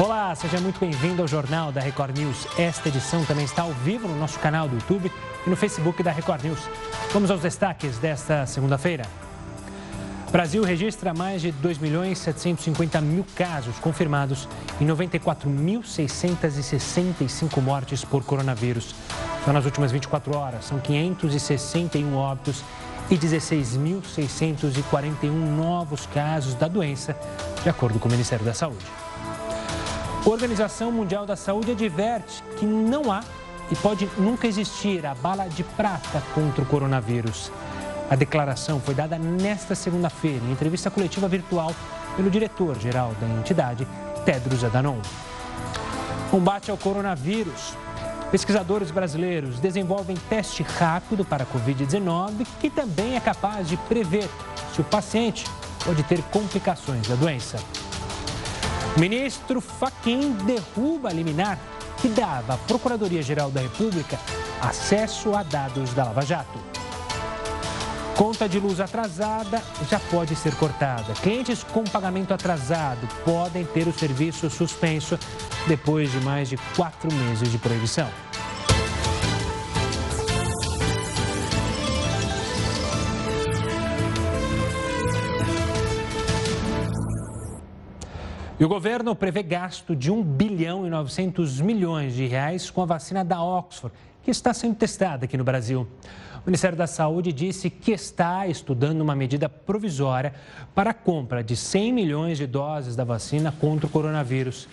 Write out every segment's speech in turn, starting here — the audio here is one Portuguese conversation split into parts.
Olá, seja muito bem-vindo ao Jornal da Record News. Esta edição também está ao vivo no nosso canal do YouTube e no Facebook da Record News. Vamos aos destaques desta segunda-feira. Brasil registra mais de 2 milhões 750 mil casos confirmados e 94.665 mortes por coronavírus. Só nas últimas 24 horas, são 561 óbitos e 16.641 novos casos da doença, de acordo com o Ministério da Saúde. A Organização Mundial da Saúde adverte que não há e pode nunca existir a bala de prata contra o coronavírus. A declaração foi dada nesta segunda-feira, em entrevista coletiva virtual, pelo diretor-geral da entidade, Tedros Adhanom. Combate ao coronavírus. Pesquisadores brasileiros desenvolvem teste rápido para a Covid-19 que também é capaz de prever se o paciente pode ter complicações da doença. Ministro Faquim derruba a liminar que dava à Procuradoria-Geral da República acesso a dados da Lava Jato. Conta de luz atrasada já pode ser cortada. Clientes com pagamento atrasado podem ter o serviço suspenso depois de mais de quatro meses de proibição. E o governo prevê gasto de 1 bilhão e 900 milhões de reais com a vacina da Oxford, que está sendo testada aqui no Brasil. O Ministério da Saúde disse que está estudando uma medida provisória para a compra de 100 milhões de doses da vacina contra o coronavírus.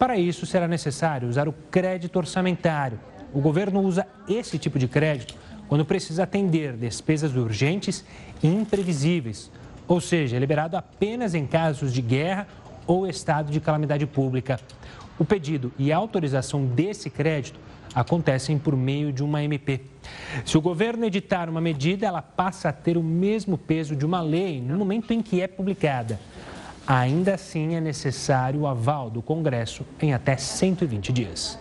Para isso, será necessário usar o crédito orçamentário. O governo usa esse tipo de crédito quando precisa atender despesas urgentes e imprevisíveis, ou seja, é liberado apenas em casos de guerra ou estado de calamidade pública. O pedido e a autorização desse crédito acontecem por meio de uma MP. Se o governo editar uma medida, ela passa a ter o mesmo peso de uma lei no momento em que é publicada. Ainda assim, é necessário o aval do Congresso em até 120 dias.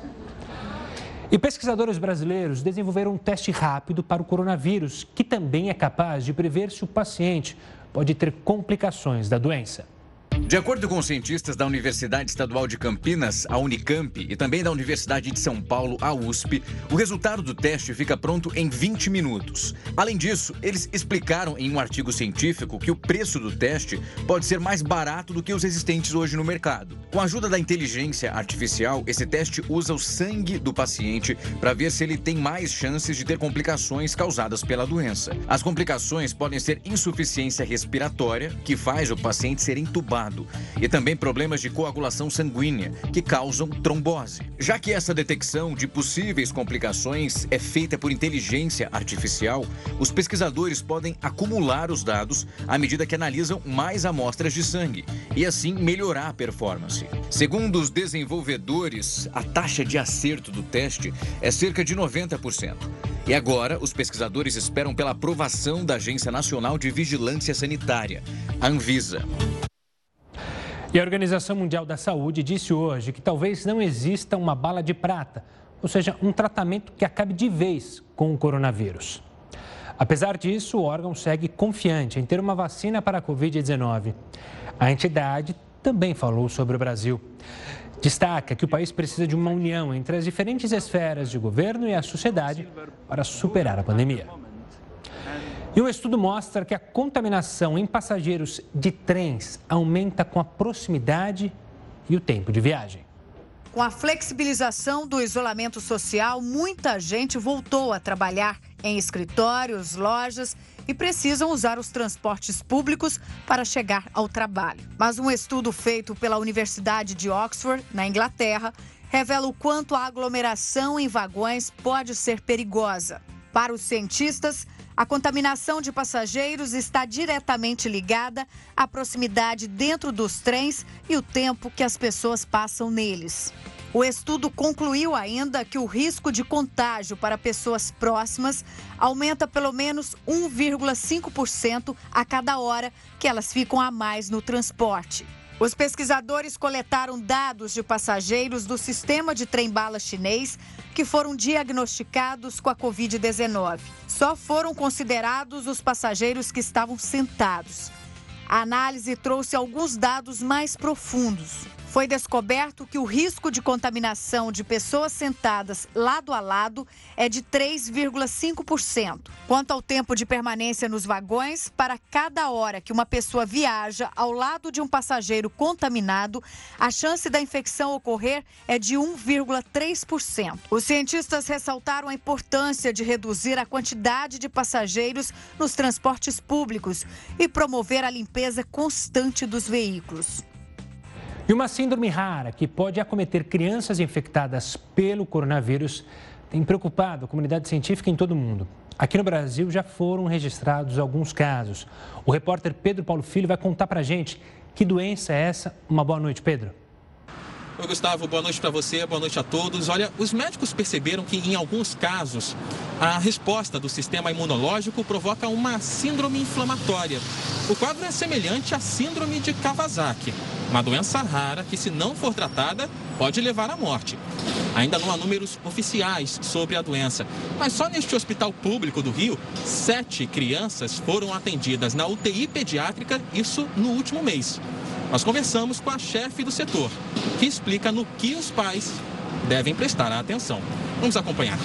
E pesquisadores brasileiros desenvolveram um teste rápido para o coronavírus, que também é capaz de prever se o paciente pode ter complicações da doença. De acordo com cientistas da Universidade Estadual de Campinas, a Unicamp, e também da Universidade de São Paulo, a USP, o resultado do teste fica pronto em 20 minutos. Além disso, eles explicaram em um artigo científico que o preço do teste pode ser mais barato do que os existentes hoje no mercado. Com a ajuda da inteligência artificial, esse teste usa o sangue do paciente para ver se ele tem mais chances de ter complicações causadas pela doença. As complicações podem ser insuficiência respiratória, que faz o paciente ser entubado e também problemas de coagulação sanguínea, que causam trombose. Já que essa detecção de possíveis complicações é feita por inteligência artificial, os pesquisadores podem acumular os dados à medida que analisam mais amostras de sangue e assim melhorar a performance. Segundo os desenvolvedores, a taxa de acerto do teste é cerca de 90%. E agora, os pesquisadores esperam pela aprovação da Agência Nacional de Vigilância Sanitária, a Anvisa. E a Organização Mundial da Saúde disse hoje que talvez não exista uma bala de prata, ou seja, um tratamento que acabe de vez com o coronavírus. Apesar disso, o órgão segue confiante em ter uma vacina para a Covid-19. A entidade também falou sobre o Brasil. Destaca que o país precisa de uma união entre as diferentes esferas de governo e a sociedade para superar a pandemia. E um estudo mostra que a contaminação em passageiros de trens aumenta com a proximidade e o tempo de viagem. Com a flexibilização do isolamento social, muita gente voltou a trabalhar em escritórios, lojas e precisam usar os transportes públicos para chegar ao trabalho. Mas um estudo feito pela Universidade de Oxford, na Inglaterra, revela o quanto a aglomeração em vagões pode ser perigosa. Para os cientistas, a contaminação de passageiros está diretamente ligada à proximidade dentro dos trens e o tempo que as pessoas passam neles. O estudo concluiu ainda que o risco de contágio para pessoas próximas aumenta pelo menos 1,5% a cada hora que elas ficam a mais no transporte. Os pesquisadores coletaram dados de passageiros do sistema de trem-bala chinês que foram diagnosticados com a Covid-19. Só foram considerados os passageiros que estavam sentados. A análise trouxe alguns dados mais profundos. Foi descoberto que o risco de contaminação de pessoas sentadas lado a lado é de 3,5%. Quanto ao tempo de permanência nos vagões, para cada hora que uma pessoa viaja ao lado de um passageiro contaminado, a chance da infecção ocorrer é de 1,3%. Os cientistas ressaltaram a importância de reduzir a quantidade de passageiros nos transportes públicos e promover a limpeza constante dos veículos. E uma síndrome rara que pode acometer crianças infectadas pelo coronavírus tem preocupado a comunidade científica em todo o mundo. Aqui no Brasil já foram registrados alguns casos. O repórter Pedro Paulo Filho vai contar para gente que doença é essa. Uma boa noite, Pedro. Oi, Gustavo, boa noite para você, boa noite a todos. Olha, os médicos perceberam que em alguns casos a resposta do sistema imunológico provoca uma síndrome inflamatória. O quadro é semelhante à síndrome de Kawasaki, uma doença rara que, se não for tratada, pode levar à morte. Ainda não há números oficiais sobre a doença, mas só neste hospital público do Rio, sete crianças foram atendidas na UTI pediátrica, isso no último mês. Nós conversamos com a chefe do setor, que explica no que os pais devem prestar atenção. Vamos acompanhar.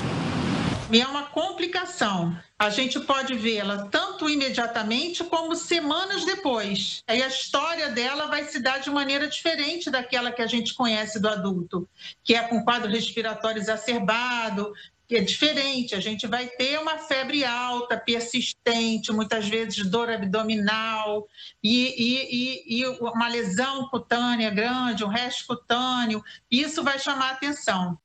E é uma complicação. A gente pode vê-la tanto imediatamente como semanas depois. Aí a história dela vai se dar de maneira diferente daquela que a gente conhece do adulto, que é com quadro respiratório exacerbado, que é diferente. A gente vai ter uma febre alta, persistente, muitas vezes dor abdominal e, e, e, e uma lesão cutânea grande, um resto cutâneo. Isso vai chamar a atenção.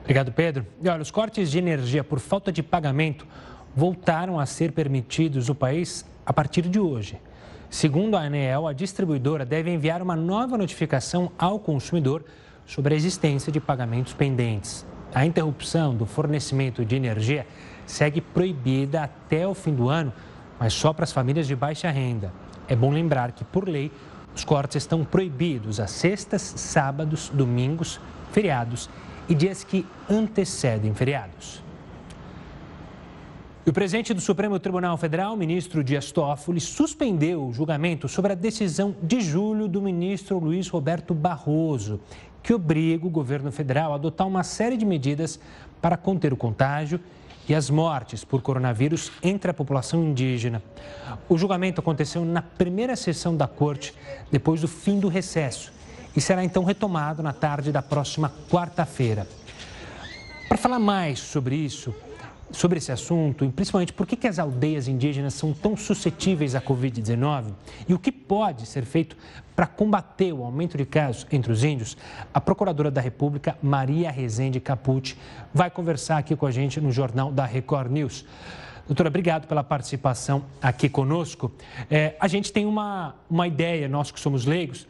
Obrigado, Pedro. E olha, os cortes de energia por falta de pagamento voltaram a ser permitidos no país a partir de hoje. Segundo a ANEEL, a distribuidora deve enviar uma nova notificação ao consumidor sobre a existência de pagamentos pendentes. A interrupção do fornecimento de energia segue proibida até o fim do ano, mas só para as famílias de baixa renda. É bom lembrar que, por lei, os cortes estão proibidos às sextas, sábados, domingos, feriados e dias que antecedem feriados. E o presidente do Supremo Tribunal Federal, ministro Dias Toffoli, suspendeu o julgamento sobre a decisão de julho do ministro Luiz Roberto Barroso, que obriga o governo federal a adotar uma série de medidas para conter o contágio e as mortes por coronavírus entre a população indígena. O julgamento aconteceu na primeira sessão da corte, depois do fim do recesso, e será então retomado na tarde da próxima quarta-feira. Para falar mais sobre isso, sobre esse assunto e principalmente por que, que as aldeias indígenas são tão suscetíveis à Covid-19 e o que pode ser feito para combater o aumento de casos entre os índios, a Procuradora da República, Maria Rezende Capucci, vai conversar aqui com a gente no Jornal da Record News. Doutora, obrigado pela participação aqui conosco. É, a gente tem uma, uma ideia, nós que somos leigos,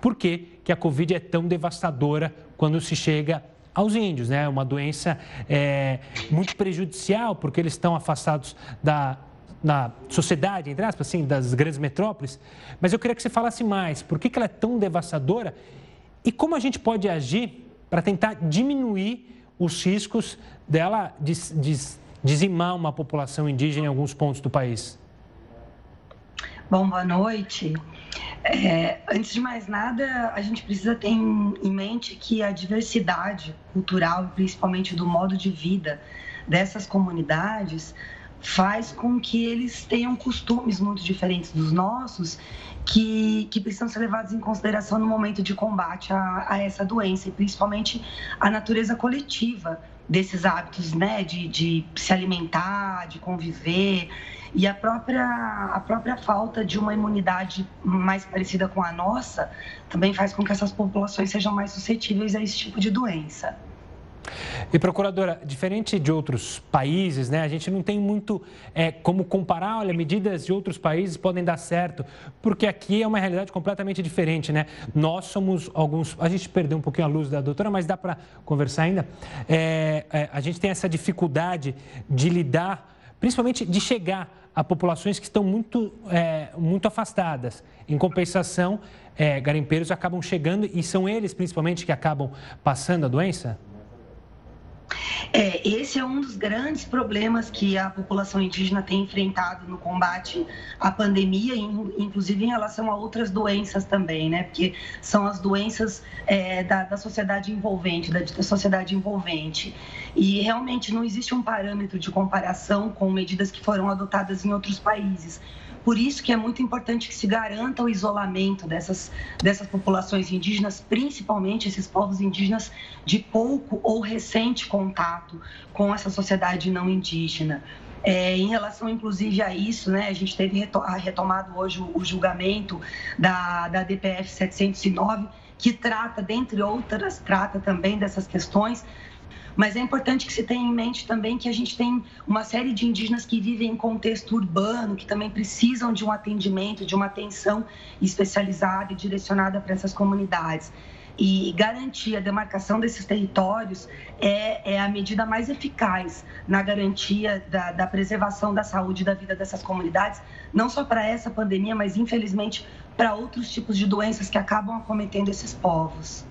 por que, que a Covid é tão devastadora quando se chega aos índios, né? Uma doença é, muito prejudicial, porque eles estão afastados da, na sociedade, entre aspas, assim, das grandes metrópoles. Mas eu queria que você falasse mais. Por que, que ela é tão devastadora e como a gente pode agir para tentar diminuir os riscos dela de, de dizimar uma população indígena em alguns pontos do país? Bom, boa noite. É, antes de mais nada, a gente precisa ter em mente que a diversidade cultural, principalmente do modo de vida dessas comunidades, faz com que eles tenham costumes muito diferentes dos nossos, que, que precisam ser levados em consideração no momento de combate a, a essa doença, e principalmente a natureza coletiva desses hábitos, né, de, de se alimentar, de conviver e a própria, a própria falta de uma imunidade mais parecida com a nossa também faz com que essas populações sejam mais suscetíveis a esse tipo de doença. E, procuradora, diferente de outros países, né, a gente não tem muito é, como comparar, olha, medidas de outros países podem dar certo, porque aqui é uma realidade completamente diferente, né? Nós somos alguns, a gente perdeu um pouquinho a luz da doutora, mas dá para conversar ainda. É, é, a gente tem essa dificuldade de lidar, principalmente de chegar a populações que estão muito, é, muito afastadas. Em compensação, é, garimpeiros acabam chegando e são eles, principalmente, que acabam passando a doença? É, esse é um dos grandes problemas que a população indígena tem enfrentado no combate à pandemia, inclusive em relação a outras doenças também, né? Porque são as doenças é, da, da, sociedade envolvente, da, da sociedade envolvente. E realmente não existe um parâmetro de comparação com medidas que foram adotadas em outros países. Por isso que é muito importante que se garanta o isolamento dessas, dessas populações indígenas, principalmente esses povos indígenas de pouco ou recente contato com essa sociedade não indígena. É, em relação, inclusive, a isso, né, a gente teve retomado hoje o, julgamento da, da DPF 709, que trata, dentre outras, trata também dessas questões, mas é importante que se tenha em mente também que a gente tem uma série de indígenas que vivem em contexto urbano, que também precisam de um atendimento, de uma atenção especializada e direcionada para essas comunidades e garantir a demarcação desses territórios é, é, a medida mais eficaz na garantia da, da preservação da saúde e da vida dessas comunidades, não só para essa pandemia, mas infelizmente para outros tipos de doenças que acabam acometendo esses povos.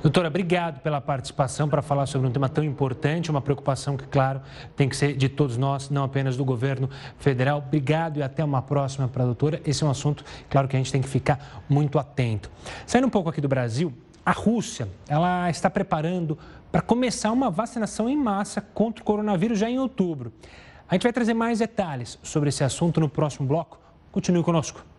Doutora, obrigado pela participação para falar sobre um tema tão importante, uma preocupação que, claro, tem que ser de todos nós, não apenas do governo federal. Obrigado e até uma próxima para a doutora. Esse é um assunto, claro, que a gente tem que ficar muito atento. Saindo um pouco aqui do Brasil, a Rússia ela está preparando para começar uma vacinação em massa contra o coronavírus já em outubro. A gente vai trazer mais detalhes sobre esse assunto no próximo bloco. Continue conosco.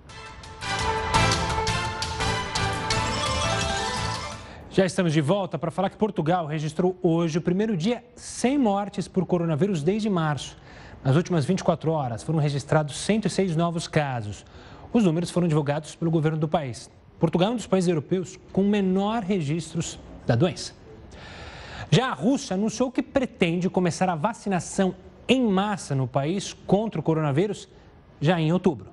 Já estamos de volta para falar que Portugal registrou hoje o primeiro dia sem mortes por coronavírus desde março. Nas últimas 24 horas foram registrados 106 novos casos. Os números foram divulgados pelo governo do país. Portugal é um dos países europeus com menor registros da doença. Já a Rússia anunciou que pretende começar a vacinação em massa no país contra o coronavírus já em outubro.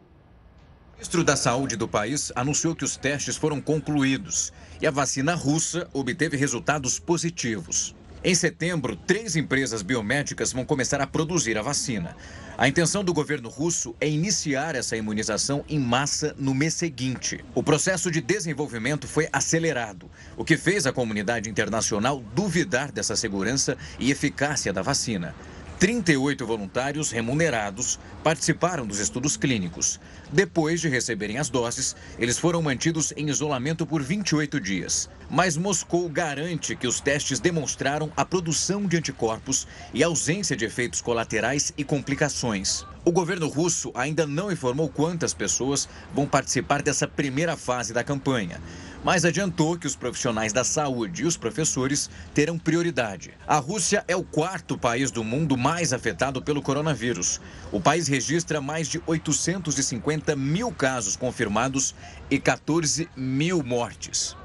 Ministro da Saúde do país anunciou que os testes foram concluídos e a vacina russa obteve resultados positivos. Em setembro, três empresas biomédicas vão começar a produzir a vacina. A intenção do governo russo é iniciar essa imunização em massa no mês seguinte. O processo de desenvolvimento foi acelerado, o que fez a comunidade internacional duvidar dessa segurança e eficácia da vacina. 38 voluntários remunerados participaram dos estudos clínicos. Depois de receberem as doses, eles foram mantidos em isolamento por 28 dias. Mas Moscou garante que os testes demonstraram a produção de anticorpos e ausência de efeitos colaterais e complicações. O governo russo ainda não informou quantas pessoas vão participar dessa primeira fase da campanha mas adiantou que os profissionais da saúde e os professores terão prioridade. A Rússia é o quarto país do mundo mais afetado pelo coronavírus. O país registra mais de 850 mil casos confirmados e 14 mil mortes.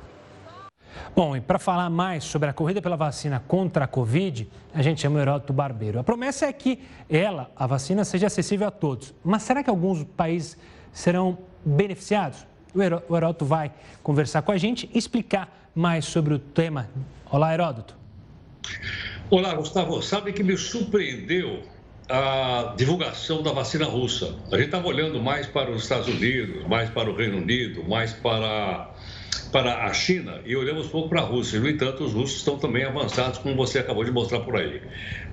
Bom, e para falar mais sobre a corrida pela vacina contra a Covid, a gente chama o Heródoto Barbeiro. A promessa é que ela, a vacina, seja acessível a todos. Mas será que alguns países serão beneficiados? O Heródoto vai conversar com a gente e explicar mais sobre o tema. Olá, Heródoto. Olá, Gustavo. Sabe que me surpreendeu a divulgação da vacina russa. A gente estava olhando mais para os Estados Unidos, mais para o Reino Unido, mais para, para a China e olhamos pouco para a Rússia. No entanto, os russos estão também avançados, como você acabou de mostrar por aí.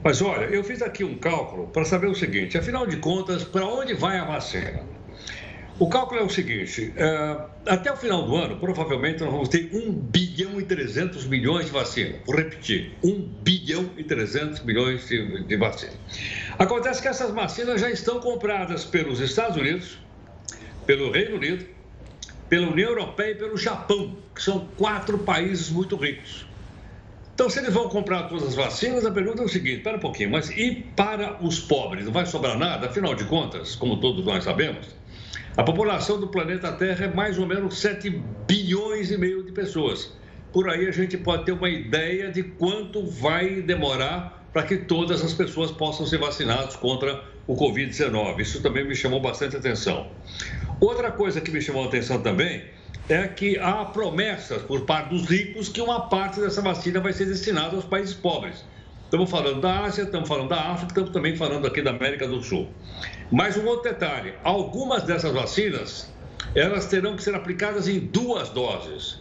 Mas olha, eu fiz aqui um cálculo para saber o seguinte: afinal de contas, para onde vai a vacina? O cálculo é o seguinte: uh, até o final do ano, provavelmente nós vamos ter 1 bilhão e 300 milhões de vacinas. Vou repetir: 1 bilhão e 300 milhões de, de vacinas. Acontece que essas vacinas já estão compradas pelos Estados Unidos, pelo Reino Unido, pela União Europeia e pelo Japão, que são quatro países muito ricos. Então, se eles vão comprar todas as vacinas, a pergunta é o seguinte: espera um pouquinho, mas e para os pobres? Não vai sobrar nada? Afinal de contas, como todos nós sabemos. A população do planeta Terra é mais ou menos 7 bilhões e meio de pessoas. Por aí a gente pode ter uma ideia de quanto vai demorar para que todas as pessoas possam ser vacinadas contra o Covid-19. Isso também me chamou bastante atenção. Outra coisa que me chamou atenção também é que há promessas por parte dos ricos que uma parte dessa vacina vai ser destinada aos países pobres. Estamos falando da Ásia, estamos falando da África, estamos também falando aqui da América do Sul. Mais um outro detalhe: algumas dessas vacinas elas terão que ser aplicadas em duas doses.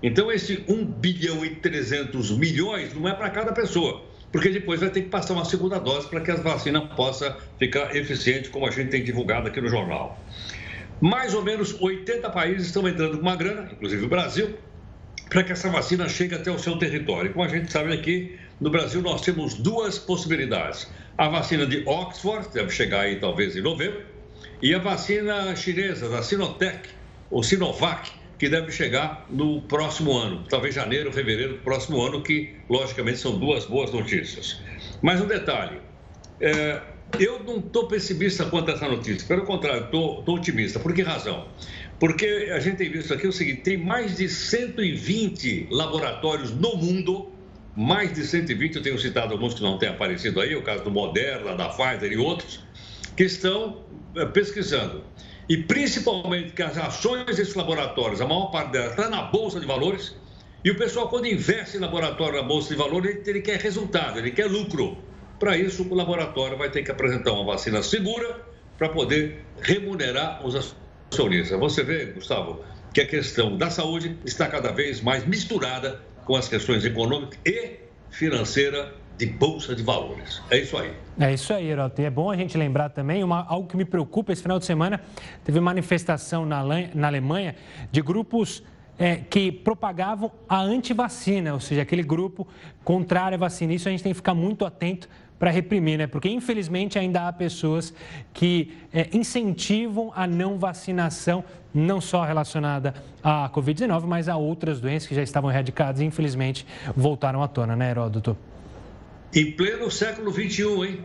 Então, esse 1 bilhão e 300 milhões não é para cada pessoa. porque depois vai ter que passar uma segunda dose para que a vacina possa ficar eficiente, como a gente tem divulgado aqui no jornal. Mais ou menos 80 países estão entrando com uma grana, inclusive o Brasil, para que essa vacina chegue até o seu território. Como a gente sabe aqui, no Brasil nós temos duas possibilidades. A vacina de Oxford, deve chegar aí talvez em novembro, e a vacina chinesa, da Sinotech, ou Sinovac, que deve chegar no próximo ano, talvez janeiro, fevereiro do próximo ano, que logicamente são duas boas notícias. Mas um detalhe, é, eu não estou pessimista quanto a essa notícia, pelo contrário, estou otimista. Por que razão? Porque a gente tem visto aqui o seguinte: tem mais de 120 laboratórios no mundo, mais de 120, eu tenho citado alguns que não têm aparecido aí, o caso do Moderna, da Pfizer e outros, que estão é, pesquisando. E principalmente que as ações desses laboratórios, a maior parte delas está na Bolsa de Valores, e o pessoal, quando investe em laboratório na Bolsa de Valores, ele, ele quer resultado, ele quer lucro. Para isso, o laboratório vai ter que apresentar uma vacina segura para poder remunerar os acionistas. Você vê, Gustavo, que a questão da saúde está cada vez mais misturada com as questões econômicas e financeira de bolsa de valores. É isso aí. É isso aí, Heroto. E é bom a gente lembrar também uma, algo que me preocupa. Esse final de semana teve manifestação na, na Alemanha de grupos é, que propagavam a antivacina, ou seja, aquele grupo contrário à vacina. Isso a gente tem que ficar muito atento para reprimir, né? Porque infelizmente ainda há pessoas que é, incentivam a não vacinação, não só relacionada à Covid-19, mas a outras doenças que já estavam erradicadas e infelizmente voltaram à tona, né, Heródoto? Em pleno século XXI, hein?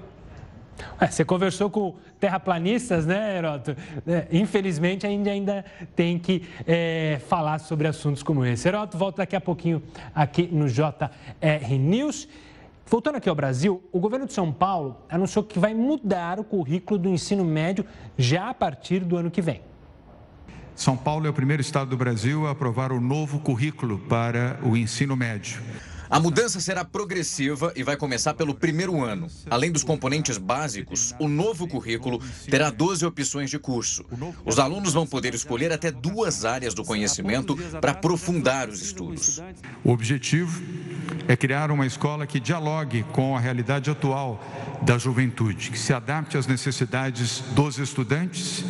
É, você conversou com terraplanistas, né, Heródoto? É, infelizmente, ainda, ainda tem que é, falar sobre assuntos como esse. Heródoto, volta daqui a pouquinho aqui no JR News. Voltando aqui ao Brasil, o governo de São Paulo anunciou que vai mudar o currículo do ensino médio já a partir do ano que vem. São Paulo é o primeiro estado do Brasil a aprovar o novo currículo para o ensino médio. A mudança será progressiva e vai começar pelo primeiro ano. Além dos componentes básicos, o novo currículo terá 12 opções de curso. Os alunos vão poder escolher até duas áreas do conhecimento para aprofundar os estudos. O objetivo é criar uma escola que dialogue com a realidade atual da juventude, que se adapte às necessidades dos estudantes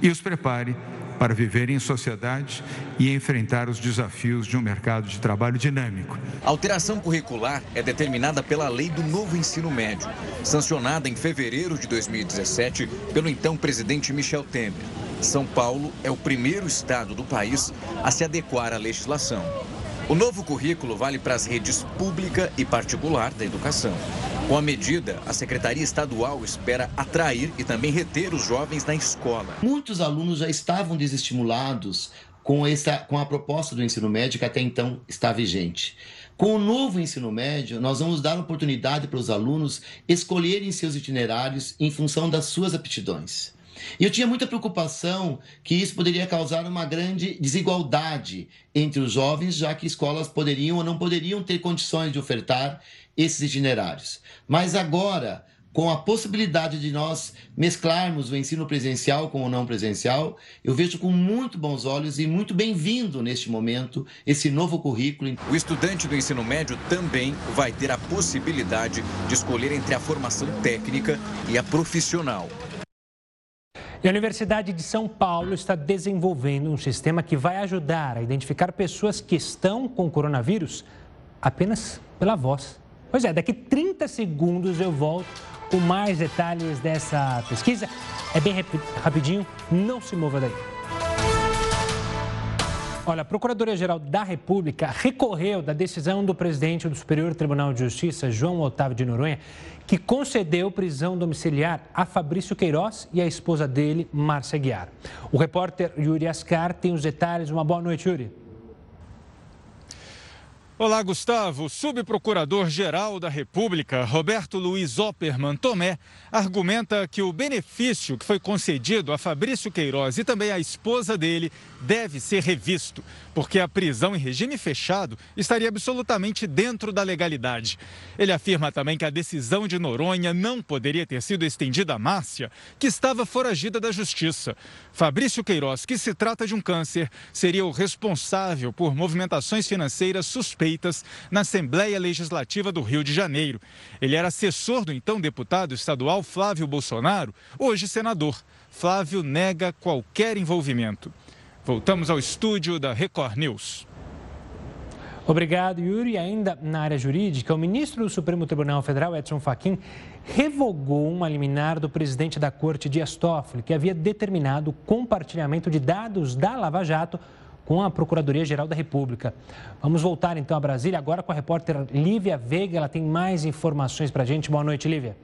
e os prepare para viver em sociedade e enfrentar os desafios de um mercado de trabalho dinâmico. A alteração curricular é determinada pela Lei do Novo Ensino Médio, sancionada em fevereiro de 2017 pelo então presidente Michel Temer. São Paulo é o primeiro estado do país a se adequar à legislação. O novo currículo vale para as redes pública e particular da educação. Com a medida, a Secretaria Estadual espera atrair e também reter os jovens na escola. Muitos alunos já estavam desestimulados com, essa, com a proposta do ensino médio que até então está vigente. Com o novo ensino médio, nós vamos dar oportunidade para os alunos escolherem seus itinerários em função das suas aptidões. E eu tinha muita preocupação que isso poderia causar uma grande desigualdade entre os jovens, já que escolas poderiam ou não poderiam ter condições de ofertar esses itinerários. Mas agora, com a possibilidade de nós mesclarmos o ensino presencial com o não presencial, eu vejo com muito bons olhos e muito bem-vindo neste momento esse novo currículo. O estudante do ensino médio também vai ter a possibilidade de escolher entre a formação técnica e a profissional. E a Universidade de São Paulo está desenvolvendo um sistema que vai ajudar a identificar pessoas que estão com coronavírus apenas pela voz. Pois é, daqui 30 segundos eu volto com mais detalhes dessa pesquisa. É bem rapidinho, não se mova daí. Olha, a Procuradoria-Geral da República recorreu da decisão do presidente do Superior Tribunal de Justiça, João Otávio de Noronha, que concedeu prisão domiciliar a Fabrício Queiroz e a esposa dele, Márcia Guiar. O repórter Yuri Ascar tem os detalhes. Uma boa noite, Yuri. Olá, Gustavo. Subprocurador-geral da República, Roberto Luiz Opperman Tomé, argumenta que o benefício que foi concedido a Fabrício Queiroz e também à esposa dele deve ser revisto, porque a prisão em regime fechado estaria absolutamente dentro da legalidade. Ele afirma também que a decisão de Noronha não poderia ter sido estendida a Márcia, que estava foragida da justiça. Fabrício Queiroz, que se trata de um câncer, seria o responsável por movimentações financeiras suspeitas na Assembleia Legislativa do Rio de Janeiro. Ele era assessor do então deputado estadual Flávio Bolsonaro, hoje senador. Flávio nega qualquer envolvimento. Voltamos ao estúdio da Record News. Obrigado, Yuri. Ainda na área jurídica, o ministro do Supremo Tribunal Federal, Edson Fachin, revogou uma liminar do presidente da Corte, Dias Toffoli, que havia determinado o compartilhamento de dados da Lava Jato com a Procuradoria-Geral da República. Vamos voltar então a Brasília agora com a repórter Lívia Veiga. Ela tem mais informações para a gente. Boa noite, Lívia.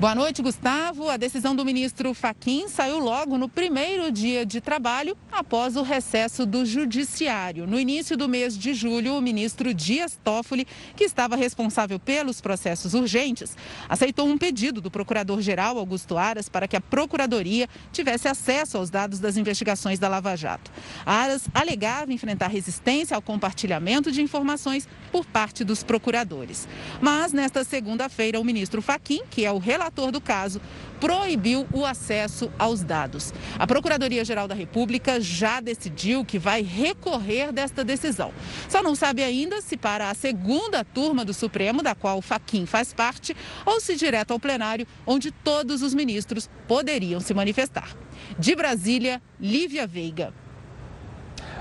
Boa noite, Gustavo. A decisão do ministro Faquim saiu logo no primeiro dia de trabalho após o recesso do Judiciário. No início do mês de julho, o ministro Dias Toffoli, que estava responsável pelos processos urgentes, aceitou um pedido do procurador-geral Augusto Aras para que a Procuradoria tivesse acesso aos dados das investigações da Lava Jato. Aras alegava enfrentar resistência ao compartilhamento de informações por parte dos procuradores. Mas, nesta segunda-feira, o ministro Faquim, que é o relator relator do caso, proibiu o acesso aos dados. A Procuradoria-Geral da República já decidiu que vai recorrer desta decisão. Só não sabe ainda se para a segunda turma do Supremo, da qual o Faquim faz parte, ou se direto ao plenário, onde todos os ministros poderiam se manifestar. De Brasília, Lívia Veiga.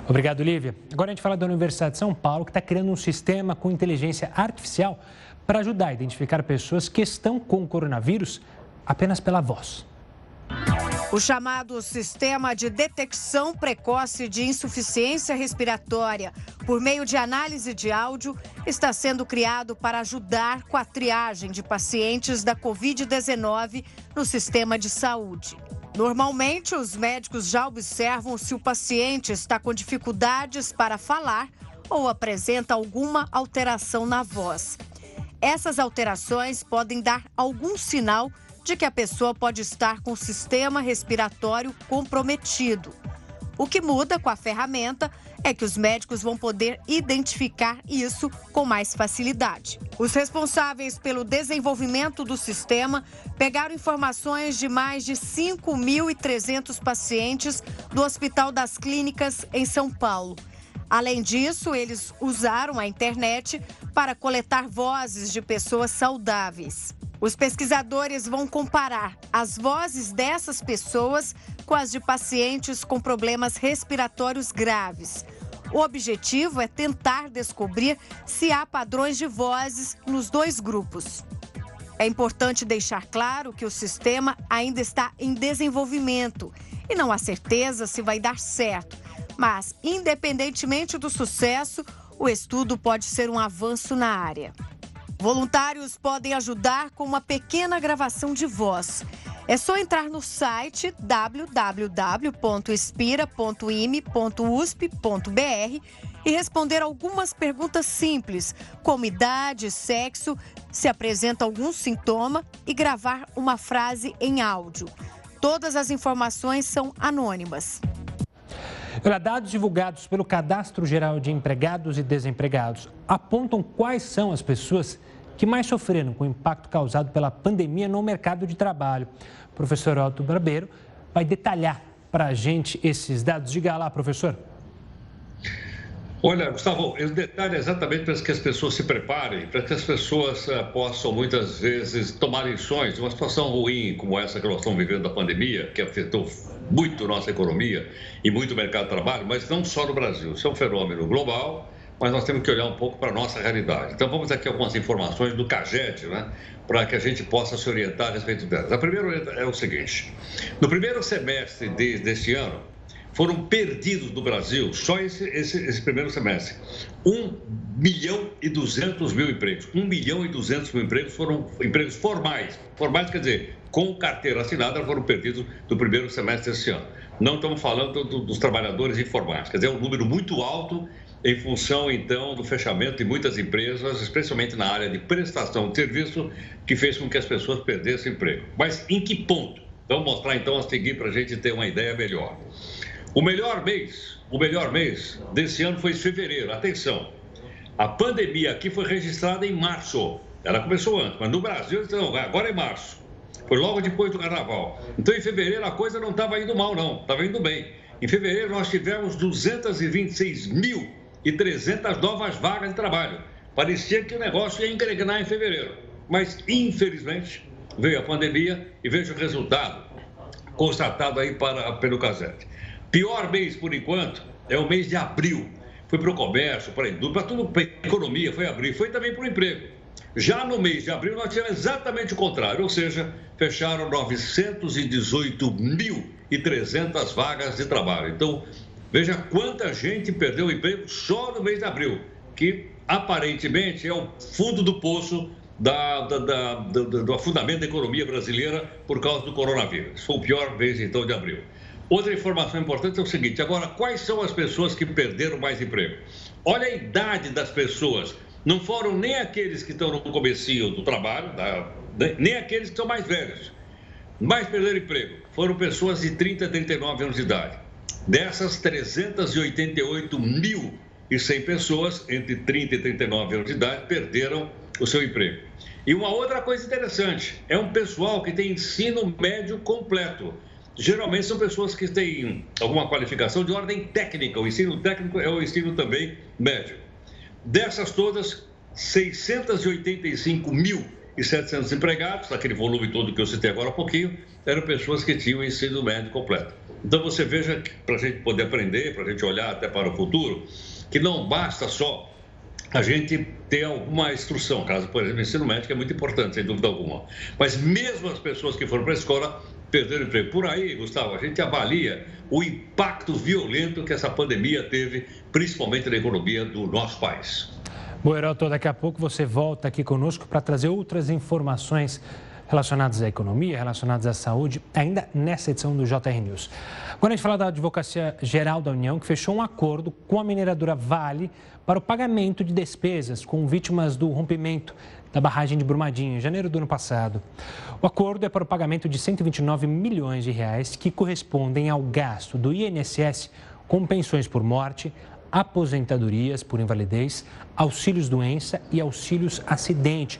Obrigado, Lívia. Agora a gente fala da Universidade de São Paulo, que está criando um sistema com inteligência artificial para ajudar a identificar pessoas que estão com coronavírus apenas pela voz. O chamado Sistema de Detecção Precoce de Insuficiência Respiratória, por meio de análise de áudio, está sendo criado para ajudar com a triagem de pacientes da Covid-19 no sistema de saúde. Normalmente, os médicos já observam se o paciente está com dificuldades para falar ou apresenta alguma alteração na voz. Essas alterações podem dar algum sinal de que a pessoa pode estar com o sistema respiratório comprometido. O que muda com a ferramenta é que os médicos vão poder identificar isso com mais facilidade. Os responsáveis pelo desenvolvimento do sistema pegaram informações de mais de 5.300 pacientes do Hospital das Clínicas em São Paulo Além disso, eles usaram a internet para coletar vozes de pessoas saudáveis. Os pesquisadores vão comparar as vozes dessas pessoas com as de pacientes com problemas respiratórios graves. O objetivo é tentar descobrir se há padrões de vozes nos dois grupos. É importante deixar claro que o sistema ainda está em desenvolvimento e não há certeza se vai dar certo mas, independentemente do sucesso, o estudo pode ser um avanço na área. Voluntários podem ajudar com uma pequena gravação de voz. É só entrar no site www.inspira.ime.usp.br e responder algumas perguntas simples, como idade, sexo, se apresenta algum sintoma e gravar uma frase em áudio. Todas as informações são anônimas. Olha, dados divulgados pelo Cadastro Geral de Empregados e Desempregados apontam quais são as pessoas que mais sofreram com o impacto causado pela pandemia no mercado de trabalho. O professor Otto Barbeiro vai detalhar para a gente esses dados. Diga lá, professor. Olha, Gustavo, o detalhe é exatamente para que as pessoas se preparem, para que as pessoas uh, possam muitas vezes tomar lições de uma situação ruim como essa que nós estamos vivendo da pandemia, que afetou muito nossa economia e muito o mercado de trabalho, mas não só no Brasil. Isso é um fenômeno global, mas nós temos que olhar um pouco para a nossa realidade. Então, vamos aqui algumas informações do CAGED, né, para que a gente possa se orientar a respeito delas. A primeira é o seguinte: no primeiro semestre de, deste ano, foram perdidos no Brasil, só esse, esse, esse, primeiro semestre, 1 milhão e 200 mil empregos. 1 milhão e 200 mil empregos foram empregos formais. Formais quer dizer, com carteira assinada, foram perdidos no primeiro semestre desse ano. Não estamos falando do, dos trabalhadores informais, quer dizer, é um número muito alto em função, então, do fechamento de muitas empresas, especialmente na área de prestação de serviço, que fez com que as pessoas perdessem emprego. Mas em que ponto? Vamos mostrar, então, a seguir para a gente ter uma ideia melhor. O melhor mês, o melhor mês desse ano foi fevereiro. Atenção, a pandemia aqui foi registrada em março. Ela começou antes, mas no Brasil, então, agora é março. Foi logo depois do carnaval. Então, em fevereiro, a coisa não estava indo mal, não. Estava indo bem. Em fevereiro, nós tivemos 226 mil e 300 novas vagas de trabalho. Parecia que o negócio ia engrenar em fevereiro. Mas, infelizmente, veio a pandemia e veja o resultado constatado aí para, pelo Casete. Pior mês, por enquanto, é o mês de abril. Foi para o comércio, para a indústria, para tudo, para a economia, foi abril. Foi também para o emprego. Já no mês de abril, nós tivemos exatamente o contrário, ou seja, fecharam 918.300 vagas de trabalho. Então, veja quanta gente perdeu o emprego só no mês de abril, que aparentemente é o fundo do poço da, da, da, do, do afundamento da economia brasileira por causa do coronavírus. Foi o pior mês, então, de abril. Outra informação importante é o seguinte: agora, quais são as pessoas que perderam mais emprego? Olha a idade das pessoas não foram nem aqueles que estão no comecinho do trabalho, nem aqueles que são mais velhos. Mais perderam emprego. Foram pessoas de 30 a 39 anos de idade. Dessas 388.100 pessoas entre 30 e 39 anos de idade perderam o seu emprego. E uma outra coisa interessante, é um pessoal que tem ensino médio completo. Geralmente são pessoas que têm alguma qualificação de ordem técnica. O ensino técnico é o ensino também médio. Dessas todas, 685.700 empregados, daquele volume todo que eu citei agora há pouquinho, eram pessoas que tinham ensino médio completo. Então você veja, para a gente poder aprender, para a gente olhar até para o futuro, que não basta só a gente ter alguma instrução, caso, por exemplo, ensino médio é muito importante, sem dúvida alguma. Mas mesmo as pessoas que foram para a escola perderam emprego. Por aí, Gustavo, a gente avalia o impacto violento que essa pandemia teve, principalmente na economia do nosso país. Bom, Heroto, daqui a pouco você volta aqui conosco para trazer outras informações relacionadas à economia, relacionadas à saúde, ainda nessa edição do JR News. Agora a gente fala da Advocacia Geral da União, que fechou um acordo com a mineradora Vale para o pagamento de despesas com vítimas do rompimento da barragem de Brumadinho, em janeiro do ano passado. O acordo é para o pagamento de 129 milhões de reais que correspondem ao gasto do INSS com pensões por morte, aposentadorias por invalidez, auxílios doença e auxílios acidente,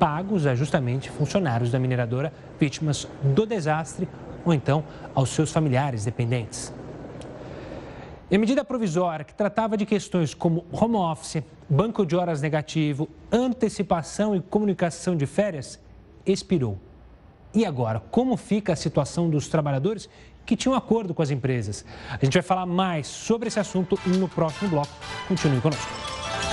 pagos a justamente funcionários da mineradora vítimas do desastre ou então aos seus familiares dependentes. E a medida provisória que tratava de questões como home office, banco de horas negativo, antecipação e comunicação de férias expirou. E agora, como fica a situação dos trabalhadores que tinham acordo com as empresas? A gente vai falar mais sobre esse assunto no próximo bloco. Continue conosco.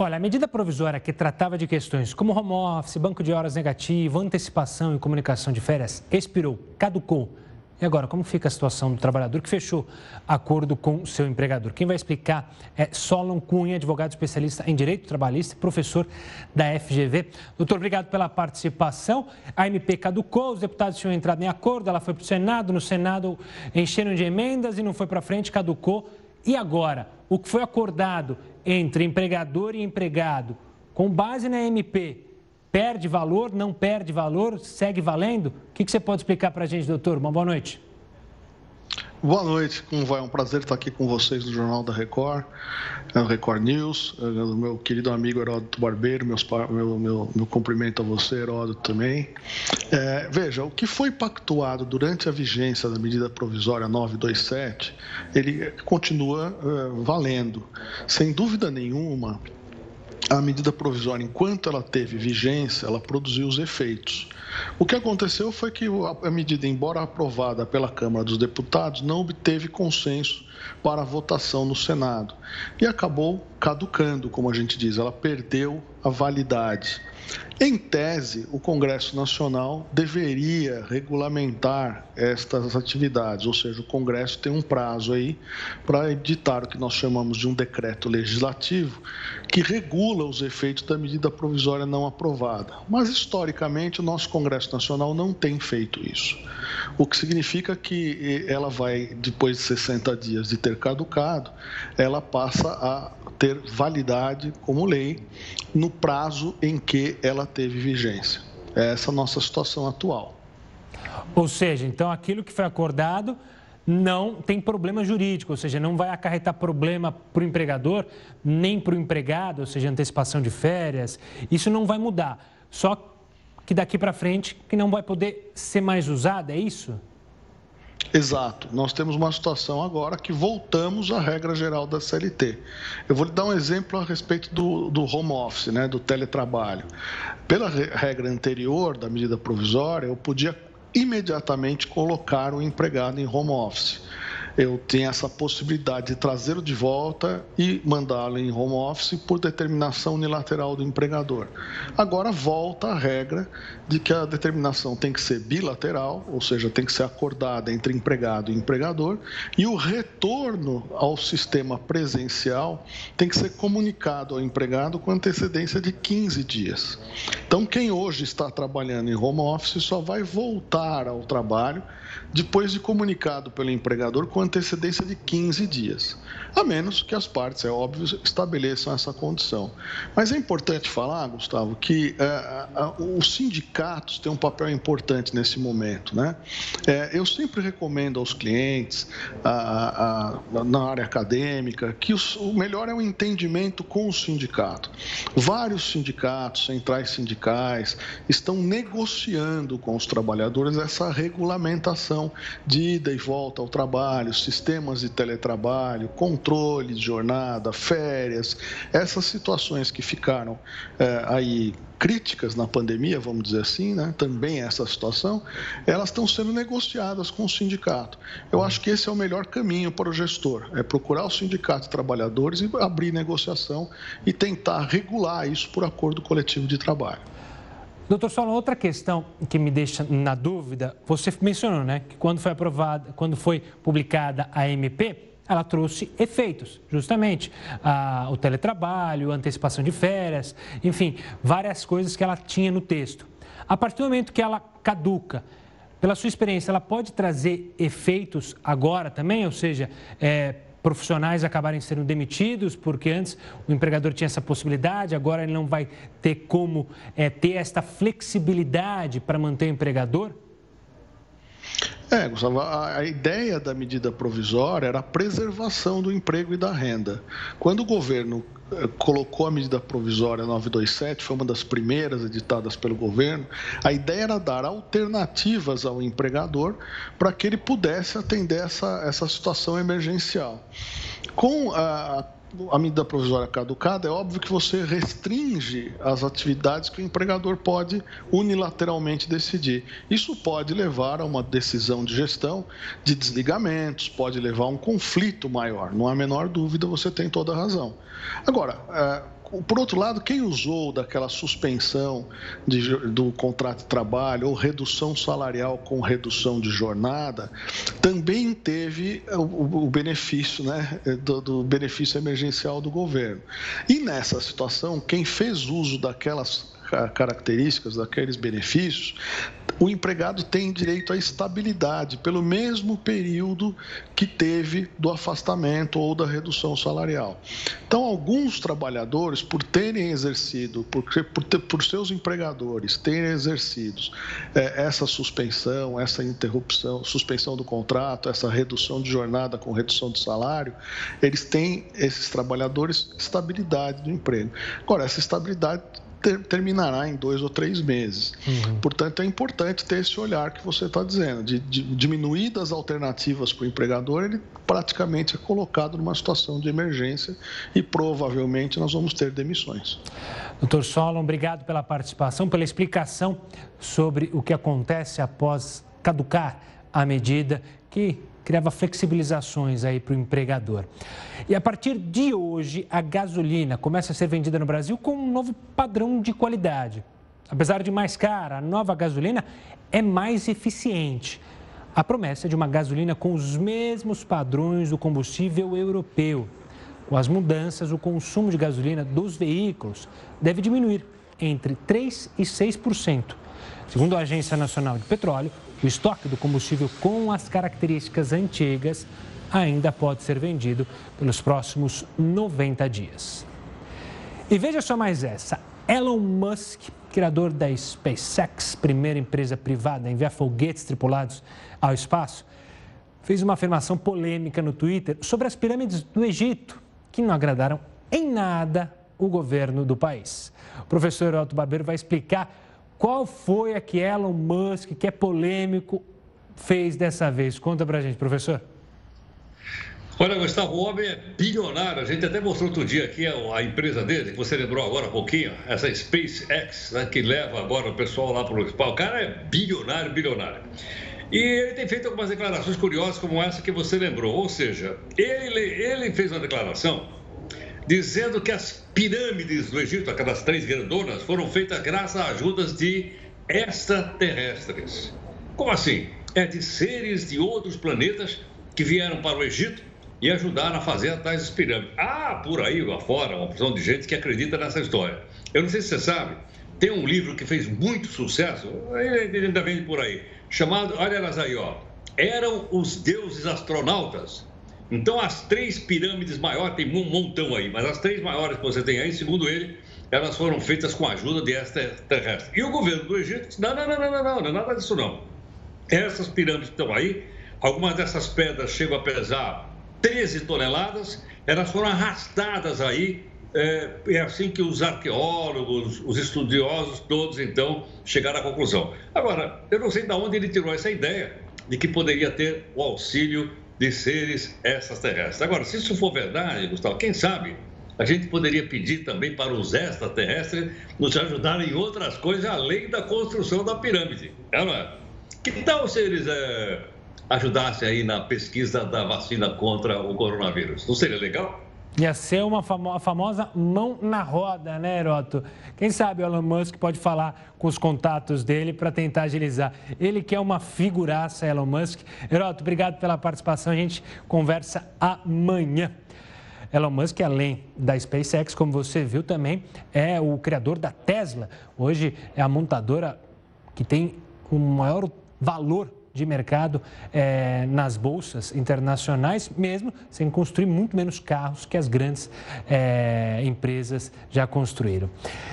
Olha, a medida provisória que tratava de questões como home office, banco de horas negativo, antecipação e comunicação de férias expirou, caducou. E agora, como fica a situação do trabalhador que fechou acordo com seu empregador? Quem vai explicar é Solon Cunha, advogado especialista em Direito Trabalhista e professor da FGV. Doutor, obrigado pela participação. A MP caducou, os deputados tinham entrado em acordo, ela foi para o Senado, no Senado encheram de emendas e não foi para frente, caducou. E agora, o que foi acordado entre empregador e empregado, com base na MP, Perde valor, não perde valor, segue valendo? O que, você pode explicar para a gente, doutor? Uma boa noite. Boa noite, como vai? É um prazer estar aqui com vocês no Jornal da Record, é Record News. É, meu querido amigo Heródoto Barbeiro, meus, meu, meu, meu cumprimento a você, Heródoto, também. É, veja, o que foi pactuado durante a vigência da medida provisória 927, ele continua é, valendo. Sem dúvida nenhuma, a medida provisória, enquanto ela teve vigência, ela produziu os efeitos. O que aconteceu foi que a medida, embora aprovada pela Câmara dos Deputados, não obteve consenso para votação no Senado e acabou caducando, como a gente diz, ela perdeu a validade. Em tese, o Congresso Nacional deveria regulamentar estas atividades, ou seja, o Congresso tem um prazo aí para editar o que nós chamamos de um decreto legislativo que regula os efeitos da medida provisória não aprovada. Mas, historicamente, o nosso Congresso Nacional não tem feito isso. O que significa que ela vai, depois de 60 dias de ter caducado, ela passa a ter validade como lei no prazo em que ela teve vigência. É essa a nossa situação atual. Ou seja, então aquilo que foi acordado não tem problema jurídico, ou seja, não vai acarretar problema para o empregador, nem para o empregado, ou seja, antecipação de férias. Isso não vai mudar. Só que daqui para frente que não vai poder ser mais usado, é isso? Exato. Nós temos uma situação agora que voltamos à regra geral da CLT. Eu vou lhe dar um exemplo a respeito do, do home office, né, do teletrabalho. Pela regra anterior da medida provisória, eu podia imediatamente colocar o empregado em home office eu tenho essa possibilidade de trazê-lo de volta e mandá-lo em home office por determinação unilateral do empregador. Agora volta a regra de que a determinação tem que ser bilateral, ou seja, tem que ser acordada entre empregado e empregador, e o retorno ao sistema presencial tem que ser comunicado ao empregado com antecedência de 15 dias. Então, quem hoje está trabalhando em home office só vai voltar ao trabalho depois de comunicado pelo empregador com antecedência de 15 dias, a menos que as partes, é óbvio, estabeleçam essa condição. Mas é importante falar, Gustavo, que é, os sindicatos têm um papel importante nesse momento. Né? É, eu sempre recomendo aos clientes, na área acadêmica, que os, o melhor é o entendimento com o sindicato. Vários sindicatos, centrais sindicais, estão negociando com os trabalhadores essa regulamentação de ida e volta ao trabalho, sistemas de teletrabalho, controle de jornada, férias, essas situações que ficaram é, aí críticas na pandemia, vamos dizer assim, né? também essa situação, elas estão sendo negociadas com o sindicato. Eu acho que esse é o melhor caminho para o gestor, é procurar o sindicato de trabalhadores e abrir negociação e tentar regular isso por acordo coletivo de trabalho. Doutor Solon, outra questão que me deixa na dúvida, você mencionou, né, que quando foi aprovada, quando foi publicada a MP, ela trouxe efeitos, justamente o teletrabalho, a antecipação de férias, enfim, várias coisas que ela tinha no texto. A partir do momento que ela caduca, pela sua experiência, ela pode trazer efeitos agora também, ou seja, é, profissionais acabarem sendo demitidos, porque antes o empregador tinha essa possibilidade, agora ele não vai ter como é, ter esta flexibilidade para manter o empregador? É, Gustavo, a, ideia da medida provisória era a preservação do emprego e da renda. Quando o governo eh, colocou a medida provisória 927, foi uma das primeiras editadas pelo governo, a ideia era dar alternativas ao empregador para que ele pudesse atender essa, essa situação emergencial. Com a a medida provisória caducada, é óbvio que você restringe as atividades que o empregador pode unilateralmente decidir. Isso pode levar a uma decisão de gestão de desligamentos, pode levar a um conflito maior. Não há a menor dúvida, você tem toda a razão. Agora, é, por outro lado, quem usou daquela suspensão de, do contrato de trabalho ou redução salarial com redução de jornada, também teve o, o benefício, né, do, do benefício emergencial do governo. E nessa situação, quem fez uso daquelas características, daqueles benefícios, o empregado tem direito à estabilidade pelo mesmo período que teve do afastamento ou da redução salarial. Então, alguns trabalhadores, por terem exercido, por, por, ter, por seus empregadores terem exercido é, essa suspensão, essa interrupção, suspensão do contrato, essa redução de jornada com redução de salário, eles têm, esses trabalhadores, estabilidade do emprego. Agora, essa estabilidade ter, terminará em dois ou três meses. Uhum. Portanto, é importante ter esse olhar que você está dizendo, de, de diminuídas alternativas para o empregador, ele praticamente é colocado numa situação de emergência e provavelmente nós vamos ter demissões. Doutor Solon, obrigado pela participação, pela explicação sobre o que acontece após caducar a medida que criava flexibilizações aí para o empregador. E a partir de hoje, a gasolina começa a ser vendida no Brasil com um novo padrão de qualidade. Apesar de mais cara, a nova gasolina é mais eficiente. A promessa é de uma gasolina com os mesmos padrões do combustível europeu. Com as mudanças, o consumo de gasolina dos veículos deve diminuir entre 3% e 6%. Segundo a Agência Nacional de Petróleo, o estoque do combustível com as características antigas ainda pode ser vendido pelos próximos 90 dias. E veja só mais essa: Elon Musk, criador da SpaceX, primeira empresa privada a enviar foguetes tripulados ao espaço, fez uma afirmação polêmica no Twitter sobre as pirâmides do Egito, que não agradaram em nada o governo do país. O professor Otto Barbeiro vai explicar qual foi a que Elon Musk, que é polêmico, fez dessa vez? Conta pra gente, professor. Olha, Gustavo, o homem é bilionário. A gente até mostrou outro dia aqui a, empresa dele, que você lembrou agora há pouquinho, essa SpaceX, né, que leva agora o pessoal lá para o espaço. O cara é bilionário, bilionário. E ele tem feito algumas declarações curiosas como essa que você lembrou. Ou seja, ele, ele fez uma declaração dizendo que as pirâmides do Egito, aquelas três grandonas, foram feitas graças a ajudas de extraterrestres. Como assim? É de seres de outros planetas que vieram para o Egito e ajudaram a fazer tais pirâmides. Ah, por aí afora, uma porção de gente que acredita nessa história. Eu não sei se você sabe, tem um livro que fez muito sucesso, ainda vem por aí, chamado, olha elas aí, ó, Eram os Deuses Astronautas. Então, as três pirâmides maiores, tem um montão aí, mas as três maiores que você tem aí, segundo ele, elas foram feitas com a ajuda de extraterrestres. E o governo do Egito disse: não, não, não, não, não, não, não é nada disso não. Essas pirâmides estão aí, algumas dessas pedras chegam a pesar 13 toneladas, elas foram arrastadas aí. É, é assim que os arqueólogos, os estudiosos todos, então, chegaram à conclusão. Agora, eu não sei de onde ele tirou essa ideia de que poderia ter o auxílio de seres extraterrestres. Agora, se isso for verdade, Gustavo, quem sabe a gente poderia pedir também para os extraterrestres nos ajudarem em outras coisas além da construção da pirâmide. É, é? Que tal se eles é, ajudassem aí na pesquisa da vacina contra o coronavírus? Não seria legal? Ia ser uma famo a famosa mão na roda, né, Heroto? Quem sabe o Elon Musk pode falar com os contatos dele para tentar agilizar. Ele que é uma figuraça, Elon Musk. Heroto, obrigado pela participação. A gente conversa amanhã. Elon Musk, além da SpaceX, como você viu também, é o criador da Tesla. Hoje é a montadora que tem o maior valor de mercado é, nas bolsas internacionais, mesmo sem construir muito menos carros que as grandes é, empresas já construíram.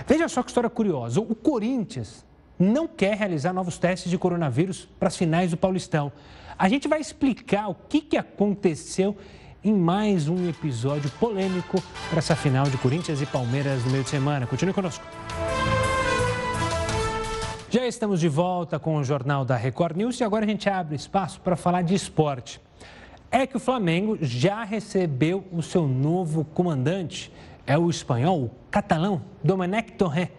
Veja só que história curiosa: o Corinthians não quer realizar novos testes de coronavírus para as finais do Paulistão. A gente vai explicar o que, que aconteceu em mais um episódio polêmico para essa final de Corinthians e Palmeiras no meio de semana. Continue conosco. Já estamos de volta com o Jornal da Record News e agora a gente abre espaço para falar de esporte. É que o Flamengo já recebeu o seu novo comandante, é o espanhol, o catalão, Domenech Torrent.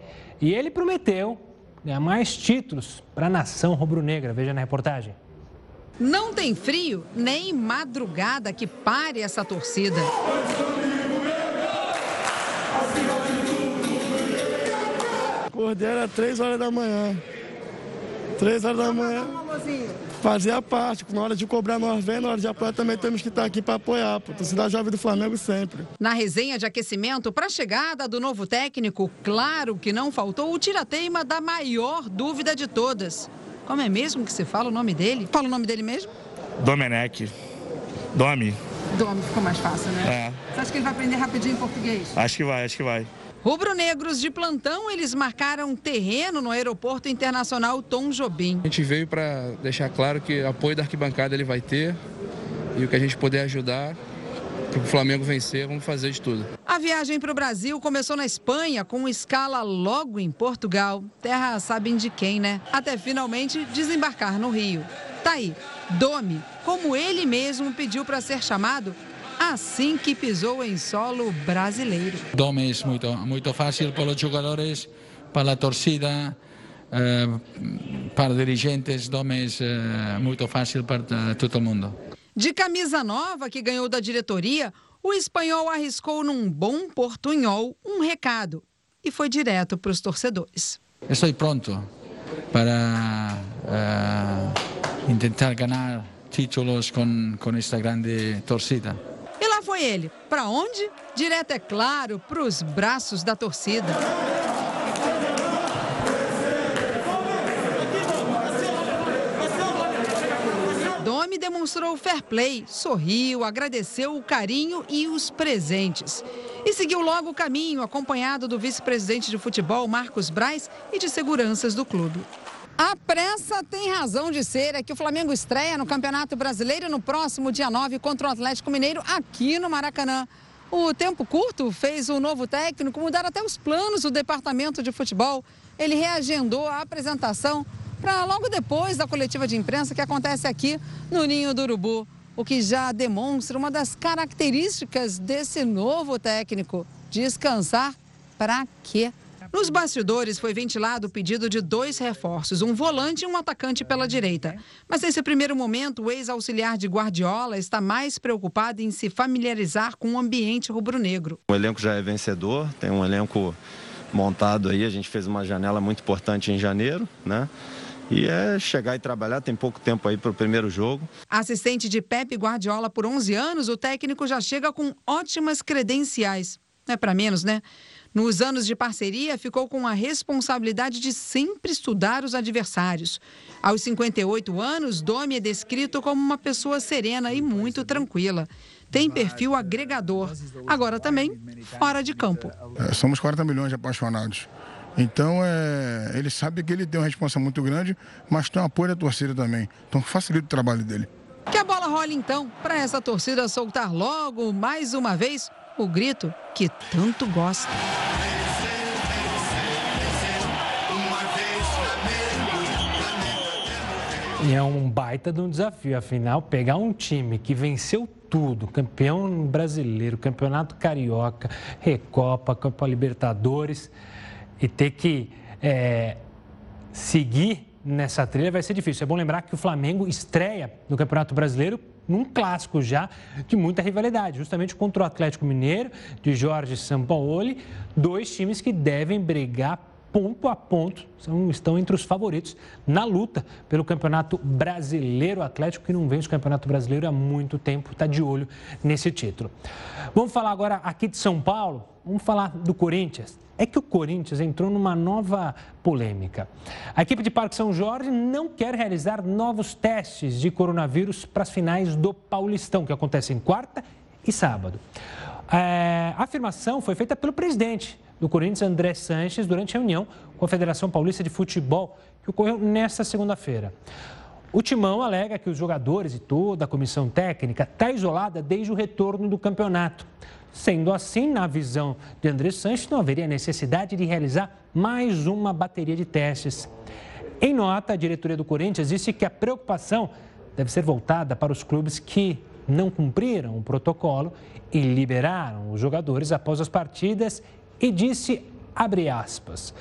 E ele prometeu ganhar mais títulos para a nação rubro-negra. Veja na reportagem. Não tem frio nem madrugada que pare essa torcida. Acordei era 3 horas da manhã. 3 horas da manhã. Fazer a parte. Na hora de cobrar nós vem, na hora de apoiar também temos que estar aqui para apoiar. A torcida jovem do Flamengo sempre. Na resenha de aquecimento para a chegada do novo técnico, claro que não faltou o tirateima da maior dúvida de todas. Como é mesmo que você fala o nome dele? Fala o nome dele mesmo? Domenech. Domi. Domi, ficou mais fácil, né? É. Você acha que ele vai aprender rapidinho em português? Acho que vai, acho que vai. Rubro-negros de plantão, eles marcaram terreno no Aeroporto Internacional Tom Jobim. A gente veio para deixar claro que apoio da arquibancada ele vai ter e o que a gente puder ajudar para o Flamengo vencer, vamos fazer de tudo. A viagem para o Brasil começou na Espanha, com escala logo em Portugal. Terra sabem de quem, né? Até finalmente desembarcar no Rio. Tá aí, Domi, como ele mesmo pediu para ser chamado, assim que pisou em solo brasileiro. Dome é muito, muito fácil para os jogadores, para a torcida, eh, para dirigentes, Dome é eh, muito fácil para todo mundo. De camisa nova que ganhou da diretoria, o espanhol arriscou num bom portunhol um recado e foi direto para os torcedores. Estou pronto para uh, tentar ganhar títulos com, com esta grande torcida foi ele. Para onde? Direto, é claro, para os braços da torcida. Domi demonstrou fair play, sorriu, agradeceu o carinho e os presentes. E seguiu logo o caminho, acompanhado do vice-presidente de futebol, Marcos Braz, e de seguranças do clube. A pressa tem razão de ser, é que o Flamengo estreia no Campeonato Brasileiro no próximo dia 9 contra o Atlético Mineiro aqui no Maracanã. O tempo curto fez o novo técnico mudar até os planos do departamento de futebol. Ele reagendou a apresentação para logo depois da coletiva de imprensa que acontece aqui no Ninho do Urubu, o que já demonstra uma das características desse novo técnico: descansar para quê? Nos bastidores foi ventilado o pedido de dois reforços, um volante e um atacante pela direita. Mas nesse primeiro momento, o ex-auxiliar de Guardiola está mais preocupado em se familiarizar com o ambiente rubro-negro. O elenco já é vencedor, tem um elenco montado aí, a gente fez uma janela muito importante em janeiro, né? E é chegar e trabalhar, tem pouco tempo aí para o primeiro jogo. Assistente de Pepe Guardiola por 11 anos, o técnico já chega com ótimas credenciais. Não é para menos, né? Nos anos de parceria, ficou com a responsabilidade de sempre estudar os adversários. Aos 58 anos, Domi é descrito como uma pessoa serena e muito tranquila. Tem perfil agregador, agora também fora de campo. É, somos 40 milhões de apaixonados. Então, é, ele sabe que ele tem uma responsa muito grande, mas tem um apoio da torcida também. Então, facilita o trabalho dele. Que a bola role então, para essa torcida soltar logo, mais uma vez, o grito que tanto gosta. E é um baita de um desafio, afinal, pegar um time que venceu tudo, campeão brasileiro, campeonato carioca, Recopa, Copa Libertadores, e ter que é, seguir nessa trilha vai ser difícil. É bom lembrar que o Flamengo estreia no Campeonato Brasileiro num clássico já de muita rivalidade, justamente contra o Atlético Mineiro, de Jorge Sampaoli, dois times que devem brigar ponto a ponto, são, estão entre os favoritos na luta pelo Campeonato Brasileiro. O Atlético que não vence o Campeonato Brasileiro há muito tempo, está de olho nesse título. Vamos falar agora aqui de São Paulo, vamos falar do Corinthians é que o Corinthians entrou numa nova polêmica. A equipe de Parque São Jorge não quer realizar novos testes de coronavírus para as finais do Paulistão, que acontecem quarta e sábado. É, a afirmação foi feita pelo presidente do Corinthians, André Sanches, durante a reunião com a Federação Paulista de Futebol, que ocorreu nesta segunda-feira. O Timão alega que os jogadores e toda a comissão técnica está isolada desde o retorno do campeonato. Sendo assim, na visão de André Sanches, não haveria necessidade de realizar mais uma bateria de testes. Em nota, a diretoria do Corinthians disse que a preocupação deve ser voltada para os clubes que não cumpriram o protocolo e liberaram os jogadores após as partidas e disse abre aspas,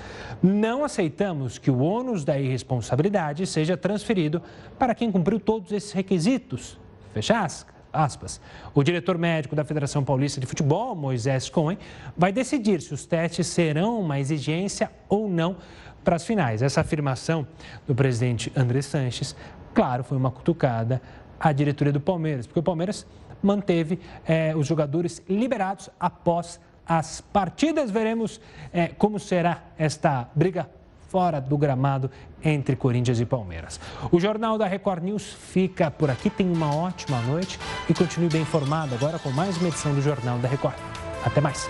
não aceitamos que o ônus da irresponsabilidade seja transferido para quem cumpriu todos esses requisitos, fecha aspas. O diretor médico da Federação Paulista de Futebol, Moisés Cohen, vai decidir se os testes serão uma exigência ou não para as finais. Essa afirmação do presidente André Sanches, claro, foi uma cutucada à diretoria do Palmeiras, porque o Palmeiras manteve eh, os jogadores liberados após as partidas. Veremos eh, como será esta briga fora do gramado entre Corinthians e Palmeiras. O Jornal da Record News fica por aqui. Tenha uma ótima noite e continue bem informado agora com mais uma edição do Jornal da Record. Até mais.